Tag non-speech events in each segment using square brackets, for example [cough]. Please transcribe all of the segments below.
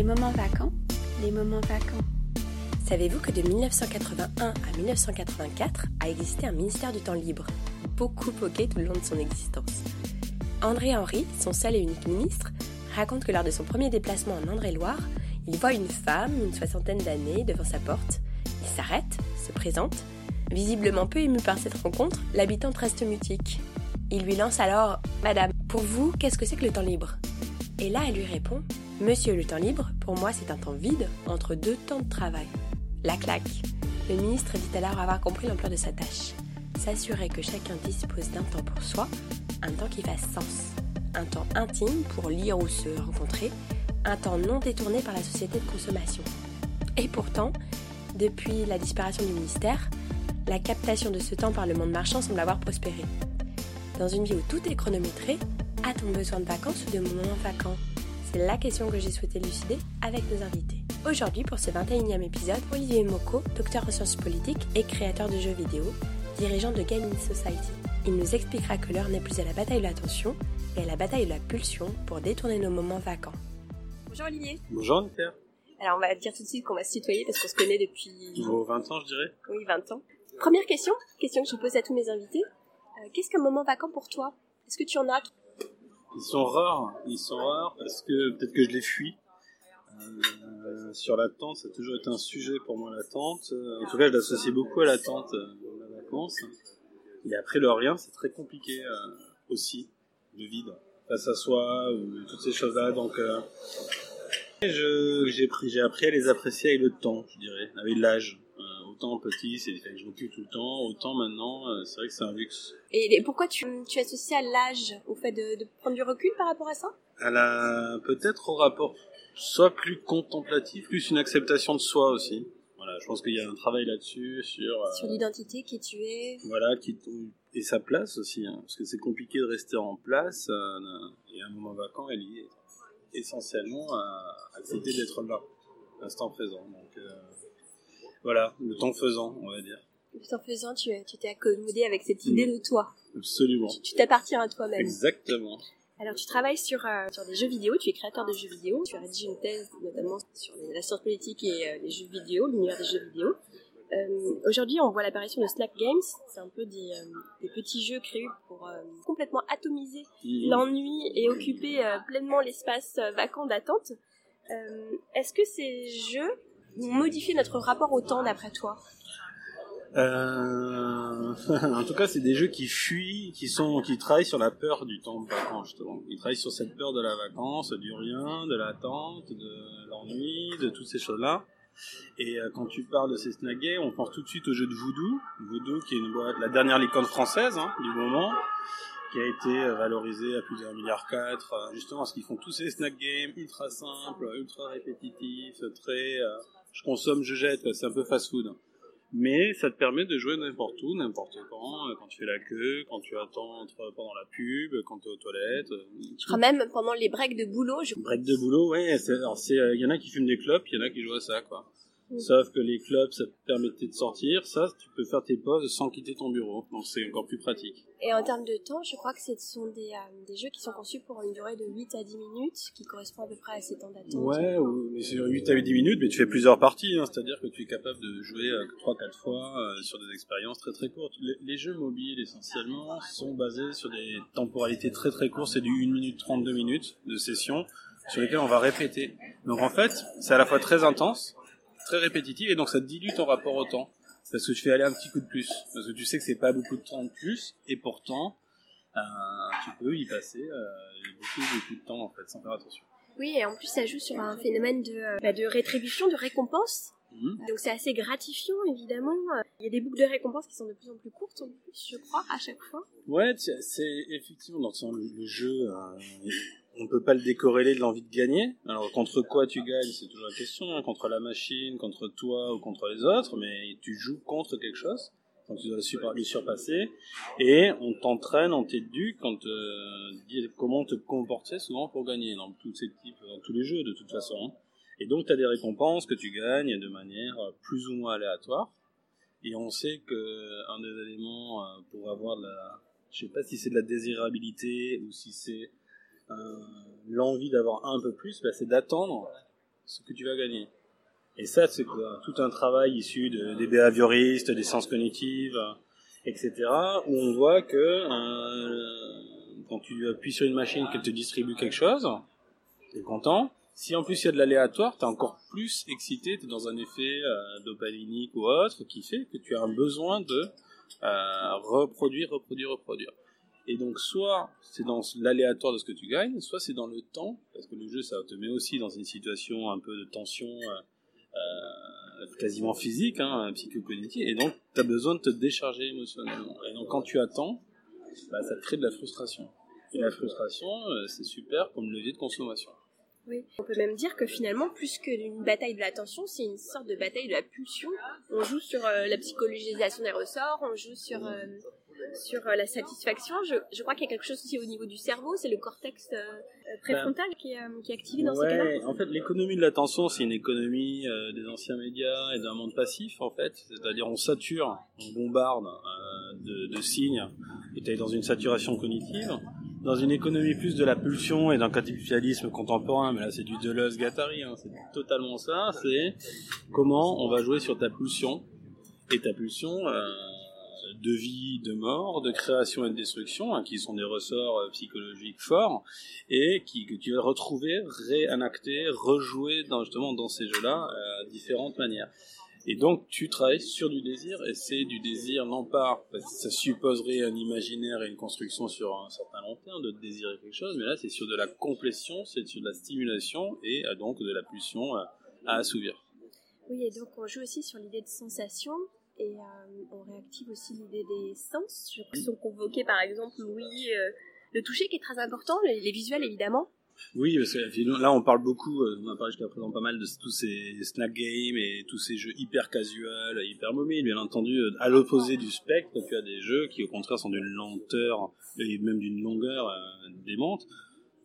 Les moments vacants, les moments vacants. Savez-vous que de 1981 à 1984 a existé un ministère du temps libre, beaucoup poqué tout le long de son existence André Henry, son seul et unique ministre, raconte que lors de son premier déplacement en André-Loire, il voit une femme, une soixantaine d'années, devant sa porte. Il s'arrête, se présente. Visiblement peu ému par cette rencontre, l'habitante reste mutique. Il lui lance alors Madame, pour vous, qu'est-ce que c'est que le temps libre? Et là, elle lui répond Monsieur, le temps libre, pour moi, c'est un temps vide entre deux temps de travail. La claque. Le ministre dit alors avoir compris l'ampleur de sa tâche. S'assurer que chacun dispose d'un temps pour soi, un temps qui fasse sens. Un temps intime pour lire ou se rencontrer, un temps non détourné par la société de consommation. Et pourtant, depuis la disparition du ministère, la captation de ce temps par le monde marchand semble avoir prospéré. Dans une vie où tout est chronométré, a-t-on besoin de vacances ou de moments vacants? C'est la question que j'ai souhaité élucider avec nos invités. Aujourd'hui, pour ce 21e épisode, Olivier Moko, docteur en sciences politiques et créateur de jeux vidéo, dirigeant de Gaming Society. Il nous expliquera que l'heure n'est plus à la bataille de l'attention, mais à la bataille de la pulsion pour détourner nos moments vacants. Bonjour Olivier. Bonjour Nicole. Alors on va dire tout de suite qu'on va se tutoyer parce qu'on se connaît depuis... Vos 20 ans je dirais Oui, 20 ans. Première question, question que je pose à tous mes invités. Euh, Qu'est-ce qu'un moment vacant pour toi? Est-ce que tu en as Ils sont rares, ils sont rares parce que peut-être que je les fuis. Euh, sur l'attente, ça a toujours été un sujet pour moi l'attente. Euh, En tout cas, je l'associe beaucoup à l'attente euh, de la vacance. Et après le rien, c'est très compliqué euh, aussi, le vide face à soi ou toutes ces choses-là. Donc, euh, j'ai appris à les apprécier avec le temps, je dirais, avec l'âge. Autant petit, c'est que je m'occupe tout le temps. Autant maintenant, euh, c'est vrai que c'est un luxe. Et pourquoi tu, tu associes à l'âge au fait de, de prendre du recul par rapport à ça? Elle a peut-être au rapport soit plus contemplatif, plus une acceptation de soi aussi. Voilà, je pense qu'il y a un travail là-dessus sur euh, Sur l'identité, qui tu es voilà qui et sa place aussi, hein, parce que c'est compliqué de rester en place. euh, et un moment vacant est lié essentiellement à accepter d'être là, l'instant présent. Donc euh, voilà, le temps faisant, on va dire. Tout en faisant, tu t'es accommodé avec cette idée de toi. Absolument. Tu tu t'appartiens à toi-même. Exactement. Alors, tu travailles sur, euh, sur des jeux vidéo, tu es créateur de jeux vidéo, tu as rédigé une thèse notamment sur la science politique et euh, les jeux vidéo, l'univers des jeux vidéo. Euh, Aujourd'hui, on voit l'apparition de Snack Games, c'est un peu des, euh, des petits jeux créés pour euh, complètement atomiser l'ennui et occuper euh, pleinement l'espace vacant d'attente. Euh, Est-ce que ces jeux ont modifié notre rapport au temps d'après toi Euh... [laughs] en tout cas, c'est des jeux qui fuient, qui sont, qui travaillent sur la peur du temps de vacances. Justement. Ils travaillent sur cette peur de la vacance, du rien, de l'attente, de l'ennui, de toutes ces choses-là. Et euh, quand tu parles de ces snaggés, on pense tout de suite au jeu de Voodoo. Voodoo, qui est la dernière licorne française hein, du moment, qui a été euh, valorisée à plus d'un milliard quatre, justement parce qu'ils font tous ces snack games ultra simples, ultra répétitifs, très, je consomme, je jette, c'est un peu fast-food mais ça te permet de jouer n'importe où, n'importe quand, euh, quand tu fais la queue, quand tu attends entre- pendant la pub, quand tu es aux toilettes. euh, Je crois même pendant les breaks de boulot, je... Break de boulot, ouais, c'est, euh, il y en a qui fument des clopes, il y en a qui jouent à ça, quoi. Sauf que les clopes, ça te permettait de sortir, ça, tu peux faire tes pauses sans quitter ton bureau, donc c'est encore plus pratique. Et en termes de temps, je crois que ce sont des, euh, des jeux qui sont conçus pour une durée de 8 à 10 minutes, qui correspond à peu près à ces temps d'attente. Ouais, ou, mais sur 8 à 10 minutes, mais tu fais plusieurs parties, hein, c'est-à-dire que tu es capable de jouer 3-4 fois euh, sur des expériences très très courtes. Les, les jeux mobiles, essentiellement, sont basés sur des temporalités très très courtes, c'est du 1 minute 32 minutes de session, sur lesquelles on va répéter. Donc en fait, c'est à la fois très intense, très répétitif, et donc ça dilue ton rapport au temps. Parce que tu fais aller un petit coup de plus. Parce que tu sais que c'est pas beaucoup de temps de plus, et pourtant, euh, tu peux y passer euh, beaucoup, beaucoup de temps, en fait, sans faire attention. Oui, et en plus, ça joue sur un phénomène de, euh, bah, de rétribution, de récompense. Mhm. Donc c'est assez gratifiant, évidemment. Euh, Il y a des boucles de récompense qui sont de plus en plus courtes, en plus, je crois, à chaque fois. Ouais, c'est effectivement dans le, le jeu, euh, on peut pas le décorréler de l'envie de gagner. Alors contre quoi tu gagnes, c'est toujours la question, hein, contre la machine, contre toi ou contre les autres, mais tu joues contre quelque chose, donc tu dois le, surpasser, et on t'entraîne, on t'éduque, quand euh, dit comment te comporter souvent pour gagner dans tous ces types, dans tous les jeux de toute façon. hein. Et donc tu as des récompenses que tu gagnes de manière euh, plus ou moins aléatoire. Et on sait que un des éléments euh, pour avoir de la, je sais pas si c'est de la désirabilité ou si c'est euh, l'envie d'avoir un peu plus, bah, c'est d'attendre ce que tu vas gagner. Et ça, c'est tout un travail issu de, des behavioristes, des sciences cognitives, etc., où on voit que euh, quand tu appuies sur une machine qu'elle te distribue quelque chose, t'es content. Si en plus il y a de l'aléatoire, t'es encore plus excité, t'es dans un effet euh, dopaminique ou autre qui fait que tu as un besoin de euh, reproduire, reproduire, reproduire. Et donc soit c'est dans l'aléatoire de ce que tu gagnes, soit c'est dans le temps, parce que le jeu ça te met aussi dans une situation un peu de tension euh, euh quasiment physique, hein, et donc tu as besoin de te décharger émotionnellement. Et donc quand tu attends, bah, ça crée de la frustration. Et la frustration, euh, c'est super comme levier de consommation. Oui, on peut même dire que finalement, plus qu'une bataille de l'attention, c'est une sorte de bataille de la pulsion. On joue sur la psychologisation des ressorts, on joue sur sur euh, la satisfaction, je, je crois qu'il y a quelque chose aussi au niveau du cerveau, c'est le cortex euh, euh, préfrontal qui, est, qui est activé dans ouais, ces cas-là. En fait, l'économie de l'attention, c'est une économie des anciens médias et d'un monde passif, en fait. C'est-à-dire, on sature, on bombarde de, de, signes, et tu es dans une saturation cognitive. Dans une économie plus de la pulsion et d'un capitalisme contemporain, mais là c'est du Deleuze-Guattari, hein, c'est totalement ça, c'est comment on va jouer sur ta pulsion. Et ta pulsion, euh, de vie, de mort, de création et de destruction, hein, qui sont des ressorts euh, psychologiques forts, et qui, que tu vas retrouver, réenacter, rejouer dans, justement dans ces jeux-là euh, à différentes manières. Et donc tu travailles sur du désir, et c'est du désir non pas, parce que ça supposerait un imaginaire et une construction sur un certain long terme de désirer quelque chose, mais là c'est sur de la complétion, c'est sur de la stimulation et euh, donc de la pulsion à assouvir. Oui, et donc on joue aussi sur l'idée de sensation, et euh, on réactive aussi l'idée des sens qui sont convoqués par exemple oui euh, le toucher qui est très important les, visuels évidemment oui, parce que là on parle beaucoup, euh, on a parlé jusqu'à présent pas mal de tous ces snack games et tous ces jeux hyper casual, hyper mobiles, bien entendu. À l'opposé du spectre, tu as des jeux qui au contraire sont d'une lenteur et même d'une longueur démente.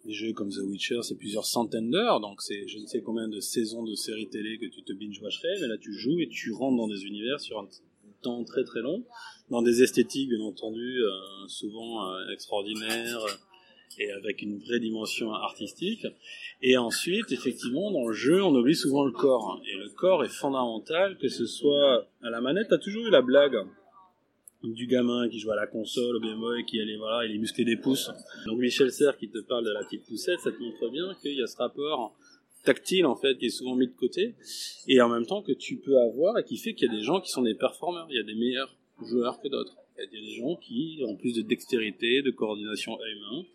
Des jeux comme The Witcher, c'est plusieurs centaines d'heures, donc c'est je ne sais combien de saisons de séries télé que tu te binge-watcherais, mais là tu joues et tu rentres dans des univers sur un temps très très long, dans des esthétiques bien entendu euh, souvent euh, extraordinaires et avec une vraie dimension artistique. Et ensuite, effectivement, dans le jeu, on oublie souvent le corps. Et le corps est fondamental, que ce soit à la manette, t'as toujours eu la blague du gamin qui joue à la console au Game Boy qui allait voilà il est musclé des pouces. Donc Michel Serre qui te parle de la petite poussette ça te montre bien qu'il y a ce rapport tactile en fait qui est souvent mis de côté et en même temps que tu peux avoir et qui fait qu'il y a des gens qui sont des performeurs. Il y a des meilleurs joueurs que d'autres. Il y a des gens qui ont plus de dextérité de coordination œil-main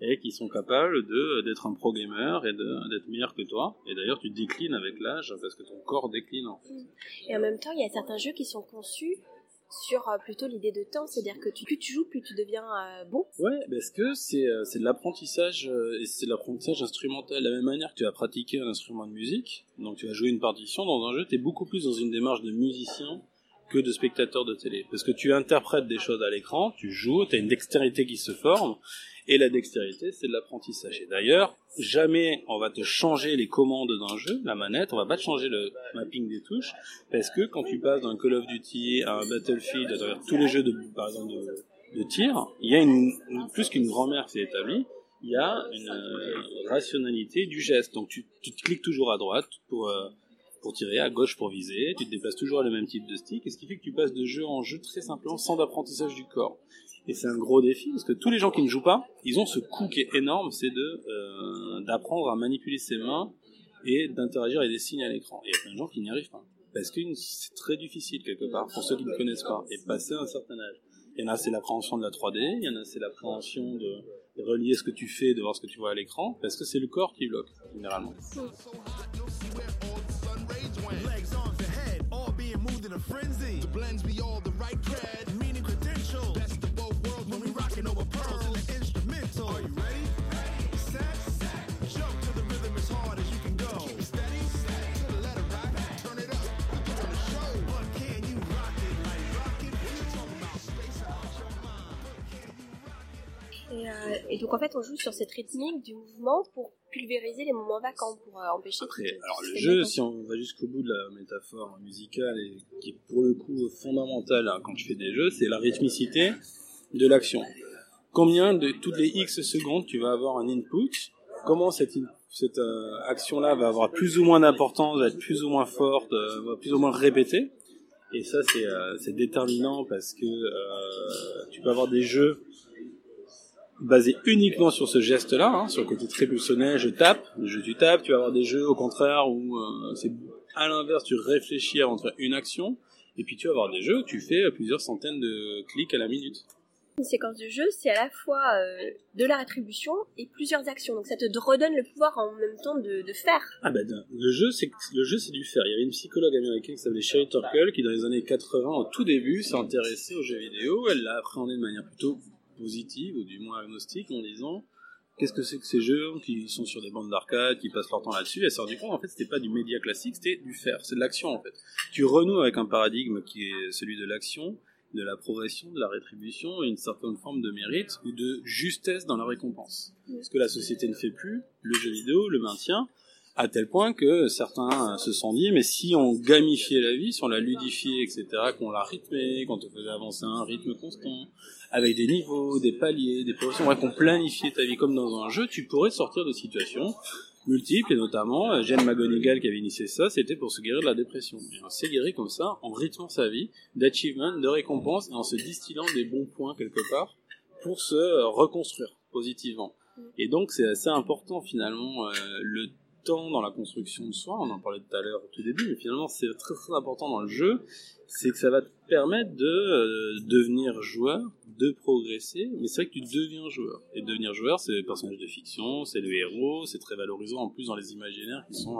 et qui sont capables de d'être un pro gamer et d'être meilleur que toi. Et d'ailleurs tu déclines avec l'âge parce que ton corps décline en fait. et en même temps il y a certains jeux qui sont conçus sur euh, plutôt l'idée de temps, c'est-à-dire que plus tu joues, plus tu deviens euh, bon. Ouais, parce que c'est euh, c'est de l'apprentissage et c'est l'apprentissage instrumental. De la même manière que tu vas pratiquer un instrument de musique, donc tu vas jouer une partition dans un jeu, tu es beaucoup plus dans une démarche de musicien que de spectateur de télé. Parce que tu interprètes des choses à l'écran, tu joues, tu as une dextérité qui se forme, et la dextérité, c'est de l'apprentissage. Et d'ailleurs, jamais on va te changer les commandes d'un jeu, la manette, on va pas te changer le mapping des touches, parce que quand tu passes d'un Call of Duty à un Battlefield, à tous les jeux de, par exemple, de, tir, il y a une, plus qu'une grand-mère qui s'est établie, il y a une euh, rationalité du geste. Donc tu, tu cliques toujours à droite pour, euh, pour tirer, à gauche pour viser, tu te déplaces toujours à le même type de stick, et ce qui fait que tu passes de jeu en jeu très simplement sans apprentissage du corps. Et c'est un gros défi parce que tous les gens qui ne jouent pas, ils ont ce coup qui est énorme, c'est de euh, d'apprendre à manipuler ses mains et d'interagir avec des signes à l'écran. Et il y a plein de gens qui n'y arrivent pas parce que c'est très difficile quelque part pour ceux qui ne connaissent pas et passer un certain âge. Il y en a c'est l'appréhension de la 3D, il y en a c'est l'appréhension de, relier ce que tu fais, de voir ce que tu vois à l'écran, parce que c'est le corps qui bloque généralement. frenzy. The blends be all et, donc en fait, on joue sur cette rythmique du mouvement pour pulvériser les moments vacants, pour euh, empêcher. Après, alors le jeu, si on va jusqu'au bout de la métaphore musicale et qui est pour le coup fondamentale hein, quand tu fais des jeux, c'est la rythmicité de l'action. Combien de toutes les X secondes tu vas avoir un input? Comment cet cette euh, action-là va avoir plus ou moins d'importance, va être plus ou moins forte, euh, va plus ou moins répétée? Et ça, euh, c'est déterminant parce que tu peux avoir des jeux basés uniquement sur ce geste-là, hein, sur le côté très pulsionnel, je tape, le jeu tu tapes, tu vas avoir des jeux au contraire où c'est à l'inverse, tu réfléchis avant de faire une action, et puis tu vas avoir des jeux où tu fais plusieurs centaines de clics à la minute. Une séquence de jeu, c'est à la fois euh, de la rétribution et plusieurs actions. Donc ça te redonne le pouvoir en même temps de, faire. Ah ben le jeu, c'est le jeu, c'est du faire. Il y avait une psychologue américaine qui s'appelait Sherry Turkle qui dans les années 80, au tout début, s'est intéressée aux jeux vidéo. Elle l'a appréhendé de manière plutôt positive ou du moins agnostique en disant qu'est-ce que c'est que ces jeux qui sont sur des bandes d'arcade, qui passent leur temps là-dessus. Elle s'est rendu compte en fait c'était pas du média classique, c'était du faire, c'est de l'action en fait. Tu renoues avec un paradigme qui est celui de l'action de la progression, de la rétribution et une certaine forme de mérite ou de justesse dans la récompense. Ce que la société ne fait plus, le jeu vidéo le maintient, à tel point que certains se sont dit, mais si on gamifiait la vie, si on la ludifiait, etc., qu'on la rythmait, qu'on te faisait avancer à un rythme constant, avec des niveaux, des paliers, des progressions, qu'on planifiait ta vie comme dans un jeu, tu pourrais sortir de situations multiples, et notamment, euh, Jane McGonigal qui avait initié ça, c'était pour se guérir de la dépression. Et on s'est guéri comme ça, en rythmant sa vie, d'achievement, de récompense, et en se distillant des bons points quelque part, pour se euh, reconstruire positivement. Et donc c'est assez important finalement euh, le dans la construction de soi, on en parlait tout à l'heure au tout début, mais finalement c'est très très important dans le jeu, c'est que ça va te permettre de devenir joueur, de progresser, mais c'est vrai que tu deviens joueur. Et devenir joueur, c'est le personnage de fiction, c'est le héros, c'est très valorisant en plus dans les imaginaires qui sont,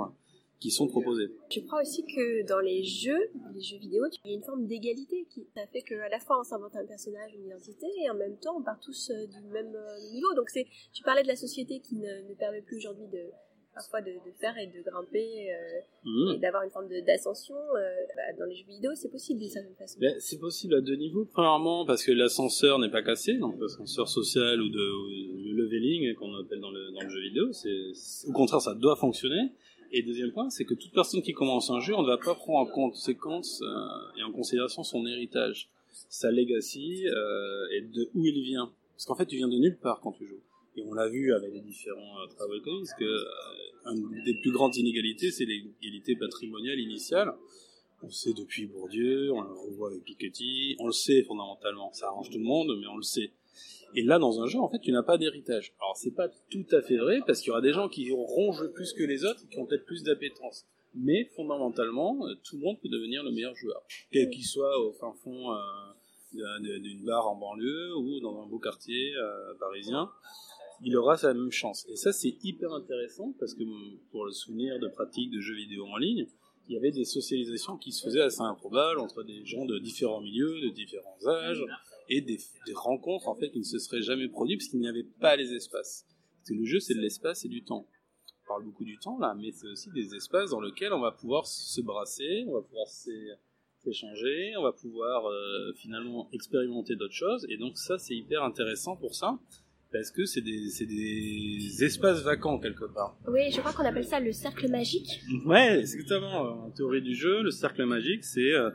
qui sont proposés. Je crois aussi que dans les jeux, les jeux vidéo, il y a une forme d'égalité qui fait qu'à la fois on s'invente un personnage, une identité, et en même temps on part tous euh, du même euh, niveau. Donc tu parlais de la société qui ne permet plus aujourd'hui de parfois de, faire et de grimper euh, mmh. et d'avoir une forme d'ascension euh, bah, dans les jeux vidéo, c'est possible d'une certaine façon. c'est possible à deux niveaux. Premièrement, parce que l'ascenseur n'est pas cassé, donc l'ascenseur social ou de, leveling qu'on appelle dans le, dans le jeu vidéo, c'est au contraire ça doit fonctionner. Et deuxième point, c'est que toute personne qui commence un jeu, on ne va pas prendre en conséquence euh, et en considération son héritage, sa legacy et de où il vient. Parce qu'en fait, tu viens de nulle part quand tu joues. Et on l'a vu avec les différents travaux économiques, que une des plus grandes inégalités, c'est l'égalité patrimoniale initiale. On le sait depuis Bourdieu, on le revoit avec Piketty, on le sait fondamentalement. Ça arrange tout le monde, mais on le sait. Et là, dans un jeu, en fait, tu n'as pas d'héritage. Alors, c'est pas tout à fait vrai, parce qu'il y aura des gens qui rongent plus que les autres, qui ont peut-être plus d'appétence. Mais, fondamentalement, tout le monde peut devenir le meilleur joueur. Quel qu'il soit au fin fond euh, d'une barre en banlieue ou dans un beau quartier euh, parisien il aura sa même chance. Et ça, c'est hyper intéressant parce que pour le souvenir de pratiques de jeux vidéo en ligne, il y avait des socialisations qui se faisaient assez improbables entre des gens de différents milieux, de différents âges, et des, rencontres en fait qui ne se seraient jamais produites parce qu'il n'y avait pas les espaces. C'est le jeu, c'est de l'espace et du temps. On parle beaucoup du temps là, mais c'est aussi des espaces dans lesquels on va pouvoir se brasser, on va pouvoir s'échanger, on va pouvoir euh, finalement expérimenter d'autres choses. Et donc ça, c'est hyper intéressant pour ça parce que c'est des, des, espaces vacants quelque part. Oui, je crois qu'on appelle ça le cercle magique. Ouais, exactement. En théorie du jeu, le cercle magique, c'est euh,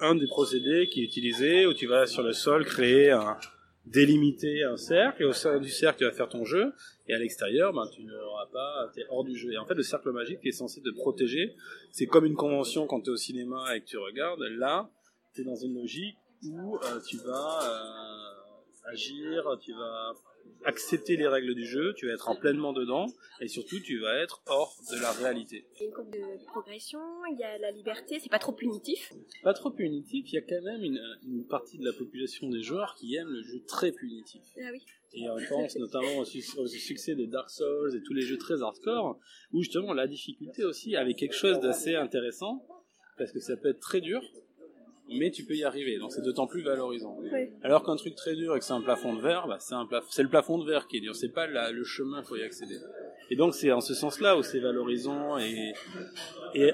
un des procédés qui est utilisé où tu vas sur le sol créer un délimiter un cercle et au sein du cercle tu vas faire ton jeu et à l'extérieur ben tu n'auras pas t'es hors du jeu et en fait le cercle magique est censé te protéger c'est comme une convention quand tu es au cinéma et que tu regardes là tu es dans une logique où euh, tu vas euh, agir tu vas accepter les règles du jeu, tu vas être en pleinement dedans, et surtout tu vas être hors de la réalité. Il y a une courbe de progression, il y a la liberté, c'est pas trop punitif Pas trop punitif, il y a quand même une, partie de la population des joueurs qui aiment le jeu très punitif. Ah oui. Et on pense notamment au, succès des Dark Souls et tous les jeux très hardcore, où justement la difficulté aussi avait quelque chose d'assez intéressant, parce que ça peut être très dur, mais tu peux y arriver, donc c'est d'autant plus valorisant. Alors qu'un truc très dur et que c'est un plafond de verre, bah c'est, c'est le plafond de verre qui est dur, c'est pas le chemin pour y accéder. Et donc c'est en ce sens-là où c'est valorisant et, et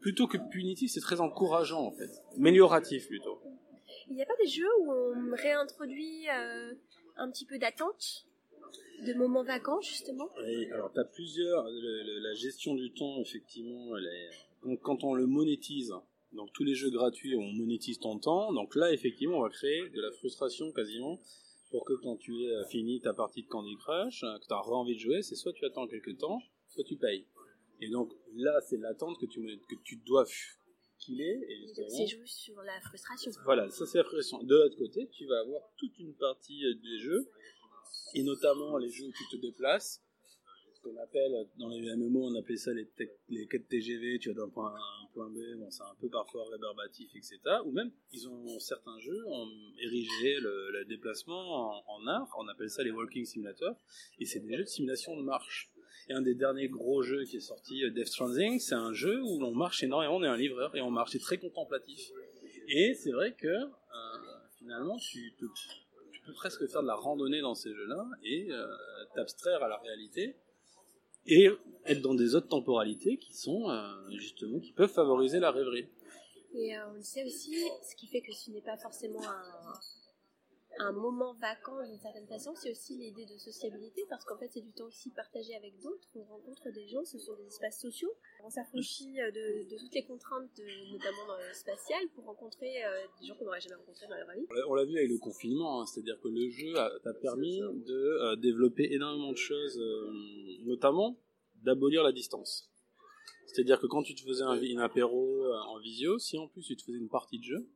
plutôt que punitif, c'est très encourageant en fait, amélioratif plutôt. Il n'y a pas des jeux où on réintroduit euh, un petit peu d'attente de moments vacants justement? Oui, alors tu as plusieurs la gestion du temps effectivement elle est, quand on le monétise donc tous les jeux gratuits, on monétise ton temps. Donc là, effectivement, on va créer de la frustration quasiment pour que quand tu aies fini ta partie de Candy Crush, que tu as envie de jouer, c'est soit tu attends quelques temps, toi tu payes. Et donc là, c'est l'attente que tu, que tu dois filer. Et c'est joué sur la frustration. Voilà, ça c'est la frustration. De l'autre côté, tu vas avoir toute une partie euh, des jeux, et notamment les jeux où tu te déplaces, ce qu'on appelle, dans les MMO, on appelait ça les, les quêtes TGV, tu vas d'un point A à un point B, bon, c'est un peu parfois rébarbatif, etc. Ou même, ils ont, certains jeux ont érigé le, déplacement en, art, on appelle ça les walking simulators, et c'est des jeux de simulation de marche. Et un des derniers gros jeux qui est sorti, euh, Death Stranding, c'est un jeu où l'on marche énormément, on est un livreur et on marche, c'est très contemplatif. Et c'est vrai que euh, finalement, tu, peux presque faire de la randonnée dans ces jeux-là et euh, t'abstraire à la réalité et être dans des autres temporalités qui sont justement qui peuvent favoriser la rêverie. Et on sait aussi, ce qui fait que ce n'est pas forcément un, un moment vacant d'une certaine façon, c'est aussi l'idée de sociabilité, parce qu'en fait c'est du temps aussi partagé avec d'autres, on rencontre des gens, ce sont des espaces sociaux, on s'affranchit euh, de, toutes les contraintes, notamment dans le spatial, pour rencontrer euh, des gens qu'on n'aurait jamais rencontrés dans leur vie. On l'a vu avec le confinement, hein, c'est-à-dire que le jeu t'a permis de euh, développer énormément de choses, notamment d'abolir la distance. C'est-à-dire que quand tu te faisais un, un apéro en visio, si en plus tu te faisais une partie de jeu,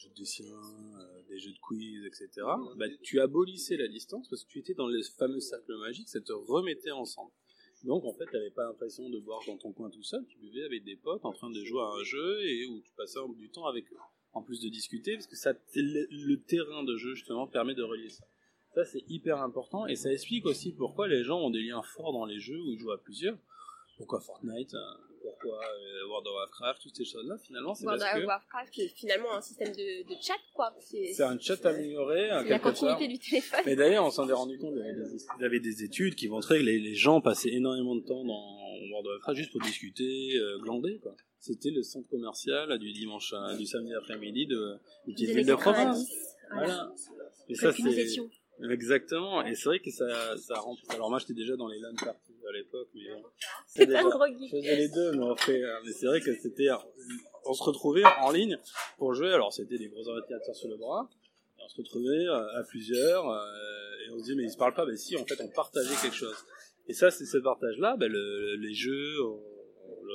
jeu de dessin, euh, des jeux de quiz, etc., bah, tu abolissais la distance parce que tu étais dans le fameux cercle magique, ça te remettait ensemble. Donc en fait, tu n'avais pas l'impression de boire dans ton coin tout seul, tu buvais avec des potes en train de jouer à un jeu et où tu passais du temps avec eux. En plus de discuter, parce que ça, le, terrain de jeu justement permet de relier ça. Ça c'est hyper important et ça explique aussi pourquoi les gens ont des liens forts dans les jeux où ils jouent à plusieurs. Pourquoi Fortnite hein pourquoi euh, World of Warcraft, toutes ces choses-là, finalement, c'est parce World of Warcraft, c'est finalement un système de, de chat, quoi. C'est un chat amélioré. la continuité du téléphone. Mais d'ailleurs, on s'en est rendu compte, il y avait des études qui montraient que les, gens passaient énormément de temps dans World of Warcraft juste pour discuter, euh, glander, quoi. C'était le centre commercial du dimanche, du samedi après-midi de, de petite ville de province. Voilà. Et ça, c'est... Exactement, et c'est vrai que ça, ça rend. Alors moi j'étais déjà dans les LAN parties à l'époque, mais bon. C'est. Je faisais les deux, mais, fait, euh, mais c'est vrai que c'était. On se retrouvait en ligne pour jouer, alors c'était des gros ordinateurs sur le bras, et on se retrouvait euh, à plusieurs, euh, et on se disait mais ils se parlent pas, mais si en fait on partageait quelque chose. Et ça, c'est ce partage-là, ben, le, les jeux,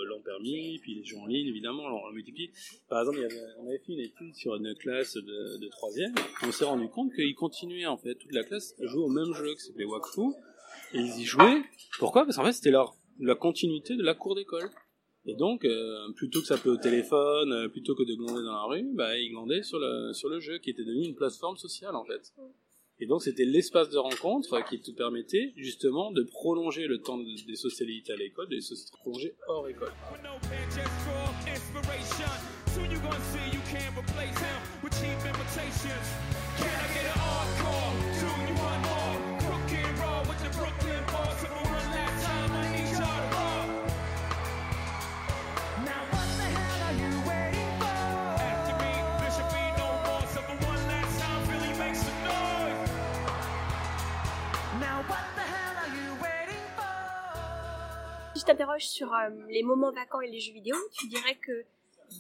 l'ont permis, puis les jeux en ligne, évidemment, l'ont multiplié. Par exemple, il y avait, on avait fait une étude sur une classe de, de 3 on s'est rendu compte qu'ils continuaient, en fait, toute la classe à jouer au même jeu qui s'appelait Wakfu, et ils y jouaient. Pourquoi? Parce qu'en fait, c'était leur, la continuité de la cour d'école. Et donc, euh, plutôt que peut au téléphone, euh, plutôt que de glander dans la rue, bah, ils glandaient sur le, sur le jeu, qui était devenu une plateforme sociale, en fait. Et donc c'était l'espace de rencontre qui te permettait justement de prolonger le temps des socialités à l'école, de les prolonger hors école. T'interroge sur euh, les moments vacants et les jeux vidéo, tu dirais que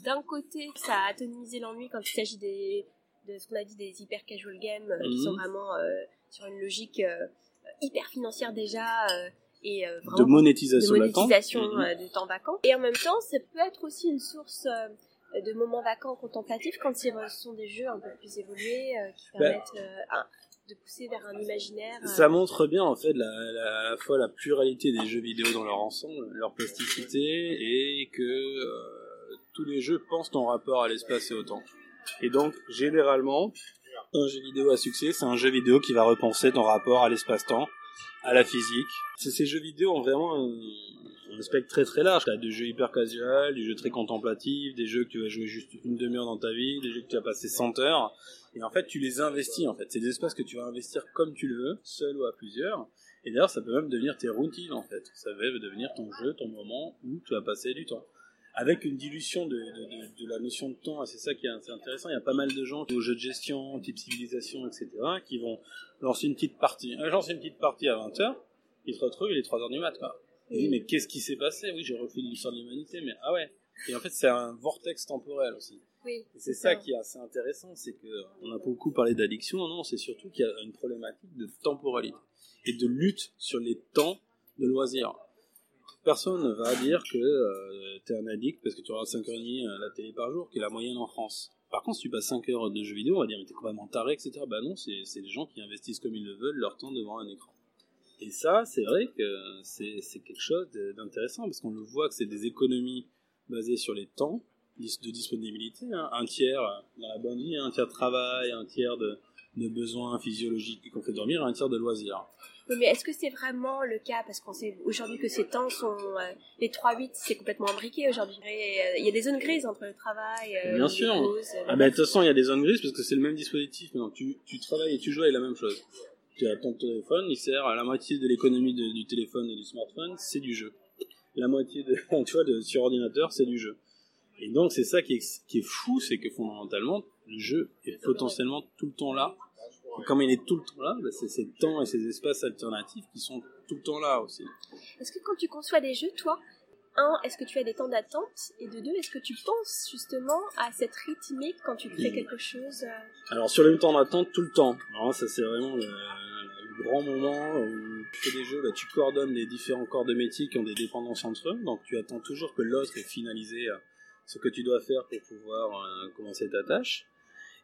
d'un côté, ça a atomisé l'ennui quand il s'agit des, de ce qu'on a dit des hyper casual games euh, qui sont mhm. vraiment euh, sur une logique hyper financière déjà et vraiment de monétisation, de monétisation mhm. du temps vacant. Et en même temps, ça peut être aussi une source de moments vacants contemplatifs quand ce sont des jeux un peu plus évolués qui bah, permettent de pousser vers un imaginaire. Euh, Ça montre bien en fait la, à la fois la pluralité des jeux vidéo dans leur ensemble, leur plasticité et que euh, tous les jeux pensent en rapport à l'espace et au temps. Et donc généralement, un jeu vidéo à succès, c'est un jeu vidéo qui va repenser ton rapport à l'espace-temps, à la physique. Ces jeux vidéo ont vraiment un, spectre très très large. T'as des jeux hyper casual, des jeux très contemplatifs, des jeux que tu vas jouer juste une demi-heure dans ta vie, des jeux que tu vas passer 100 heures. Et en fait, tu les investis, en fait. C'est des espaces que tu vas investir comme tu le veux, seul ou à plusieurs. Et d'ailleurs, ça peut même devenir tes routines, en fait. Ça va devenir ton jeu, ton moment où tu vas passer du temps. Avec une dilution de, de, de, la notion de temps, et c'est ça qui est intéressant. Il y a pas mal de gens aux jeux de gestion, type civilisation, etc., qui vont lancer une petite partie. Un lance une petite partie à 20h, ils se retrouvent, il est 3h du mat, quoi. Ils disent, mais qu'est-ce qui s'est passé? Oui, j'ai refait l'histoire de l'humanité, mais ah ouais. Et en fait, c'est un vortex temporel aussi c'est ça, qui est assez intéressant, c'est que on a beaucoup parlé d'addiction, non, c'est surtout qu'il y a une problématique de temporalité et de lutte sur les temps de loisirs. personne ne va dire que euh, t'es un addict parce que tu regardes 5h30 euh, la télé par jour, qui est la moyenne en France. Par contre, si tu passes 5 heures de jeux vidéo, on va dire, mais t'es complètement taré, etc. Bah non, c'est des gens qui investissent comme ils le veulent leur temps devant un écran. Et ça, c'est vrai que c'est quelque chose d'intéressant parce qu'on le voit que c'est des économies basées sur les temps de disponibilité. hein. Un tiers dans la bonne vie, un tiers de travail, un tiers de, de besoins physiologiques qu'on fait dormir, un tiers de loisirs. Oui, mais est-ce que c'est vraiment le cas? Parce qu'on sait aujourd'hui que ces temps sont. euh, les 3-8, c'est complètement imbriqué aujourd'hui. Euh, Il y a des zones grises entre le travail. euh, Bien sûr. pauses, euh, Ah ben de toute façon, il y a des zones grises parce que c'est le même dispositif. Maintenant, tu, tu travailles et tu joues avec la même chose. Tu as ton téléphone, il sert à la moitié de l'économie du téléphone et du smartphone, c'est du jeu. La moitié de, [laughs] tu vois, de, sur ordinateur, c'est du jeu. Et donc, c'est ça qui est, qui est fou, c'est que fondamentalement, le jeu est potentiellement tout le temps là. Et comme il est tout le temps là, bah, c'est ces temps et ces espaces alternatifs qui sont tout le temps là aussi. Est-ce que quand tu conçois des jeux, toi, un, est-ce que tu as des temps d'attente Et de deux, est-ce que tu penses justement à cette rythmique quand tu crées Mm. quelque chose euh, Alors sur le temps d'attente, tout le temps. Alors ça c'est vraiment le, le grand moment où tu fais des jeux, là, tu coordonnes les différents corps de métier qui ont des dépendances entre eux. Donc tu attends toujours que l'autre ait finalisé euh, ce que tu dois faire pour pouvoir euh, commencer ta tâche.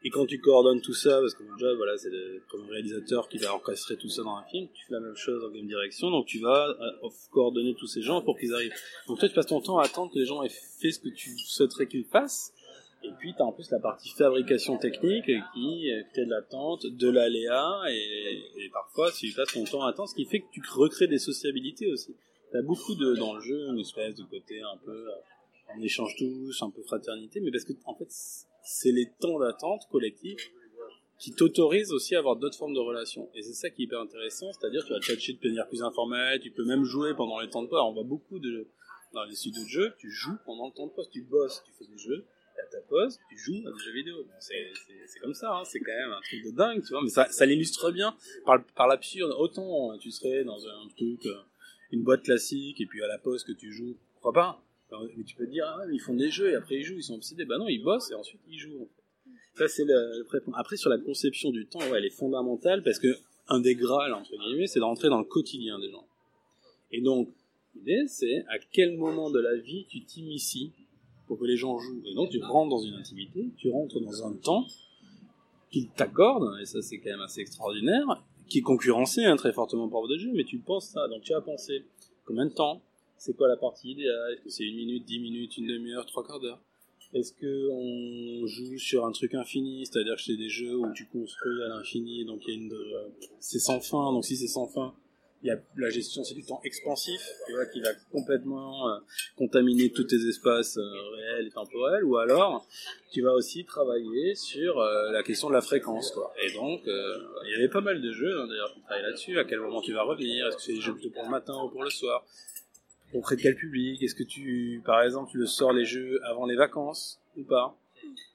Et quand tu coordonnes tout ça, parce que mon job, voilà, c'est comme réalisateur qui va orchestrer tout ça dans un film, tu fais la même chose en game direction, donc tu vas euh, coordonner tous ces gens pour qu'ils arrivent. Donc toi, tu passes ton temps à attendre que les gens aient fait ce que tu souhaiterais qu'ils fassent, et puis, tu as en plus la partie fabrication technique qui euh, crée de l'attente, de l'aléa, et, parfois, tu passes ton temps à attendre, ce qui fait que tu recrées des sociabilités aussi. Tu as beaucoup de, dans le jeu, une espèce de côté un peu, euh, on échange tous, un peu fraternité, mais parce que, en fait, c'est les temps d'attente collectifs qui t'autorisent aussi à avoir d'autres formes de relations. Et c'est ça qui est hyper intéressant, c'est-à-dire tu vas tchatcher de manière plus informelle, tu peux même jouer pendant les temps de pause. On voit beaucoup de, dans les studios de jeux, tu joues pendant le temps de pause, tu bosses, tu fais des jeux, à ta pause, tu joues à des jeux vidéo. Bon, c'est, comme ça, hein, c'est quand même un truc de dingue, tu vois, mais ça, ça l'illustre bien par, par l'absurde. Autant euh, tu serais dans un truc, euh, une boîte classique, et puis à la pause que tu joues, pourquoi pas? Mais tu peux te dire, ah, ils font des jeux, et après ils jouent, ils sont obsédés. Bah non, ils bossent, et ensuite ils jouent. Ça, c'est. Après, sur la conception du temps, ouais, elle est fondamentale, parce que un des graals, entre guillemets, c'est de rentrer dans le quotidien des gens. Et donc, l'idée, c'est à quel moment de la vie tu t'immiscies pour que les gens jouent. Et donc tu rentres dans une intimité, tu rentres dans un temps qu'ils t'accordent, et ça c'est quand même assez extraordinaire, qui est concurrencé hein, très fortement par votre jeu, mais tu penses ça, donc tu as pensé combien de temps C'est quoi la partie idéale? Est-ce que c'est une minute, dix minutes, une demi-heure, trois quarts d'heure? Est-ce que on joue sur un truc infini, c'est-à-dire que c'est des jeux où tu construis à l'infini, donc il y a une, euh, c'est sans fin, donc si c'est sans fin, il y a la gestion, c'est du temps expansif, tu vois, qui va complètement euh, contaminer tous tes espaces euh, réels et temporels, ou alors tu vas aussi travailler sur euh, la question de la fréquence, quoi. Et donc, euh, il y avait pas mal de jeux, hein, d'ailleurs, qui travaillent là-dessus, à quel moment tu vas revenir, est-ce que c'est des jeux plutôt pour le matin ou pour le soir, auprès de quel public, est-ce que tu, par exemple, tu le sors les jeux avant les vacances, ou pas?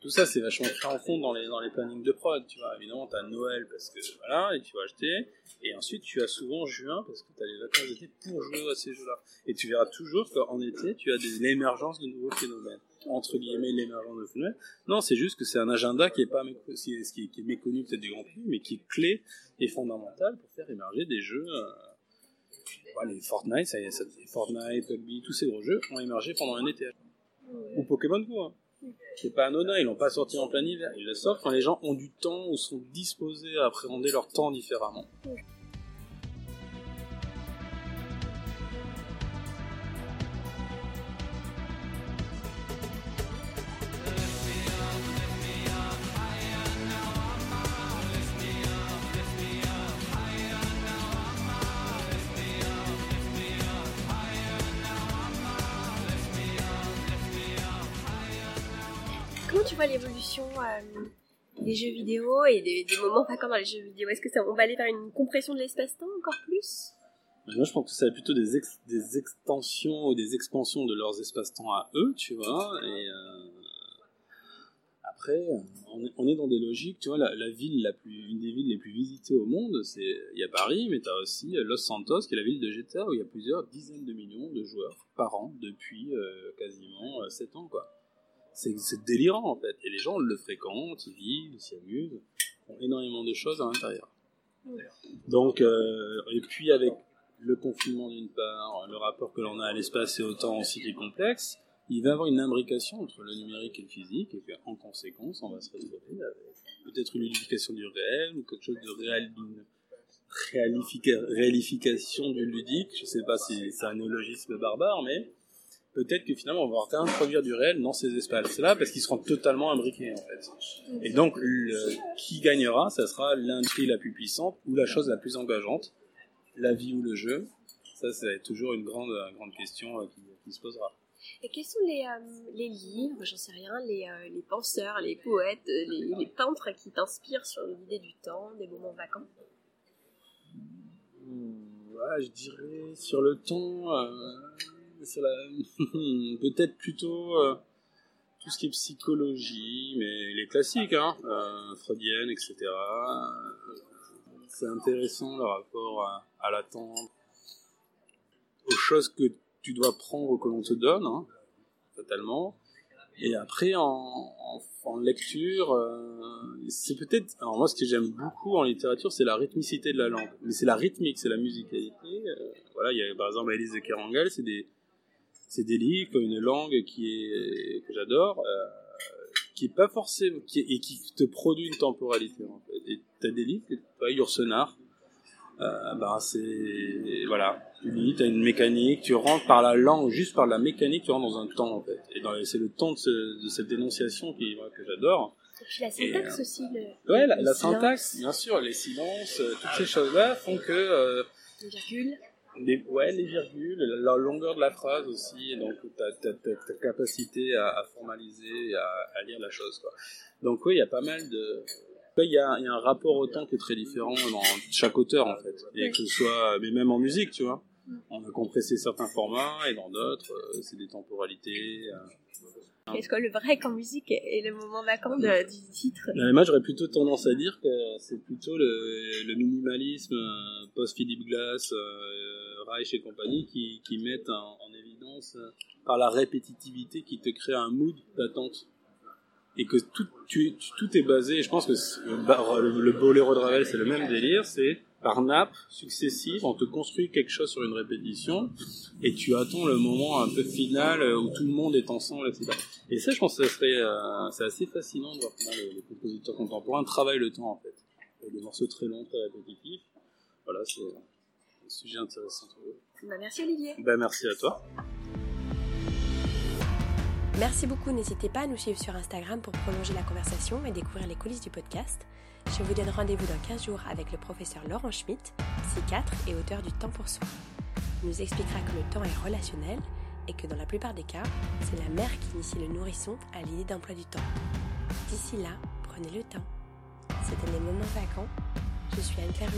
Tout ça, c'est vachement pris en compte dans les, dans les plannings de prod, tu vois. Évidemment, t'as Noël parce que, voilà, et tu vas acheter. Et ensuite, tu as souvent juin parce que t'as les vacances d'été pour jouer à ces jeux-là. Et tu verras toujours qu'en été, tu as des, l'émergence de nouveaux phénomènes. Entre guillemets, l'émergence de phénomènes. Non, c'est juste que c'est un agenda qui est pas qui est, méconnu peut-être du grand public, mais qui est clé et fondamental pour faire émerger des jeux, euh, les Fortnite, ça, ça- Fortnite, PUBG, tous ces gros jeux ont émergé pendant un. Ou Pokémon Go, hein. C'est pas anodin, ils l'ont pas sorti en plein hiver. Ils le sortent quand les gens ont du temps ou sont disposés à appréhender leur temps différemment. Des jeux vidéo et des, des moments vacants dans les jeux vidéo Est-ce que ça, on va aller vers une compression de l'espace-temps encore plus? Moi, je pense que c'est plutôt des, ex- des extensions ou des expansions de leurs espaces-temps à eux, tu vois. Et euh, après, on est, dans des logiques, tu vois. La, ville la plus, une des villes les plus visitées au monde, c'est il y a Paris, mais tu as aussi Los Santos, qui est la ville de GTA, où il y a plusieurs dizaines de millions de joueurs par an depuis euh, quasiment euh, 7 ans, quoi. C'est délirant en fait. Et les gens le fréquentent, ils vivent, ils s'y amusent, font énormément de choses à l'intérieur. Donc, euh, et puis avec le confinement d'une part, le rapport que l'on a à l'espace et au temps aussi qui est complexe, il va y avoir une imbrication entre le numérique et le physique, et en conséquence, on va se retrouver avec peut-être une unification du réel, ou quelque chose de réel, d'une réalification du ludique, je ne sais pas si c'est un néologisme barbare, mais peut-être que finalement on va réintroduire du réel dans ces espaces-là parce qu'ils seront totalement imbriqués en fait. Et donc qui gagnera, ça sera l'industrie la plus puissante ou la chose la plus engageante, la vie ou le jeu. Ça c'est toujours une grande, grande question euh, qui, se posera. Et quels sont les, euh, les livres, j'en sais rien, les, euh, les, penseurs, les poètes, les, les peintres qui t'inspirent sur l'idée du temps, des moments vacants? Hmm, ouais, Je dirais sur le temps, [laughs] peut-être plutôt euh, tout ce qui est psychologie, mais les classiques, hein, euh, freudienne, etc. C'est intéressant le rapport à, l'attente, aux choses que tu dois prendre que l'on te donne, hein, totalement. Et après, en, lecture, euh, c'est peut-être... Alors moi, ce que j'aime beaucoup en littérature, c'est la rythmicité de la langue. Mais c'est la rythmique, c'est la musicalité. voilà, il y a par exemple Elise de Kerangal, c'est des c'est des livres, une langue qui est que j'adore, euh, qui est pas forcément qui et qui te produit une temporalité en fait. Et t'as des livres, pas Yourcenar, euh, bah c'est voilà, tu lis, t'as une mécanique, tu rentres par la langue, juste par la mécanique, tu rentres dans un temps en fait. Et c'est le temps de, de, cette dénonciation qui que j'adore. Et puis la syntaxe euh, aussi. Le, ouais, la, syntaxe, bien sûr, les silences, euh, toutes ces choses-là font que. Euh, les virgules les, ouais, les virgules, la longueur de la phrase aussi, donc ta, ta, ta, capacité à, à, formaliser, à, à, lire la chose. Quoi. Donc oui, il y a pas mal de... Il y, a, il y a un rapport au temps qui est très différent dans chaque auteur en fait, et que ce soit, mais même en musique, tu vois. Mm. On a compressé certains formats et dans d'autres, euh, c'est des temporalités. Euh, est-ce que le break en musique est le moment vacant du titre? Moi, j'aurais plutôt tendance à dire que c'est plutôt le, minimalisme euh, post-Philip Glass, euh, Reich et compagnie qui, qui mettent en, évidence euh, par la répétitivité qui te crée un mood d'attente. Et que tout, tout est basé, je pense que le, le boléro de Ravel, c'est le même délire, c'est par nappe successive, on te construit quelque chose sur une répétition, et tu attends le moment un peu final euh, où tout le monde est ensemble, etc. Et ça, je pense que ça serait, euh, c'est assez fascinant de voir comment les, compositeurs contemporains travaillent le temps, en fait. Des morceaux très longs, très répétitifs. Voilà, c'est un sujet intéressant. Bah, merci Olivier. Bah, merci à toi. Merci beaucoup, n'hésitez pas à nous suivre sur Instagram pour prolonger la conversation et découvrir les coulisses du podcast. Je vous donne rendez-vous dans 15 jours avec le professeur Laurent Schmitt, psychiatre et auteur du Temps pour soi. Il nous expliquera que le temps est relationnel et que dans la plupart des cas, c'est la mère qui initie le nourrisson à l'idée d'emploi du temps. D'ici là, prenez le temps. C'était les moments vacants. Je suis Anne-Claire.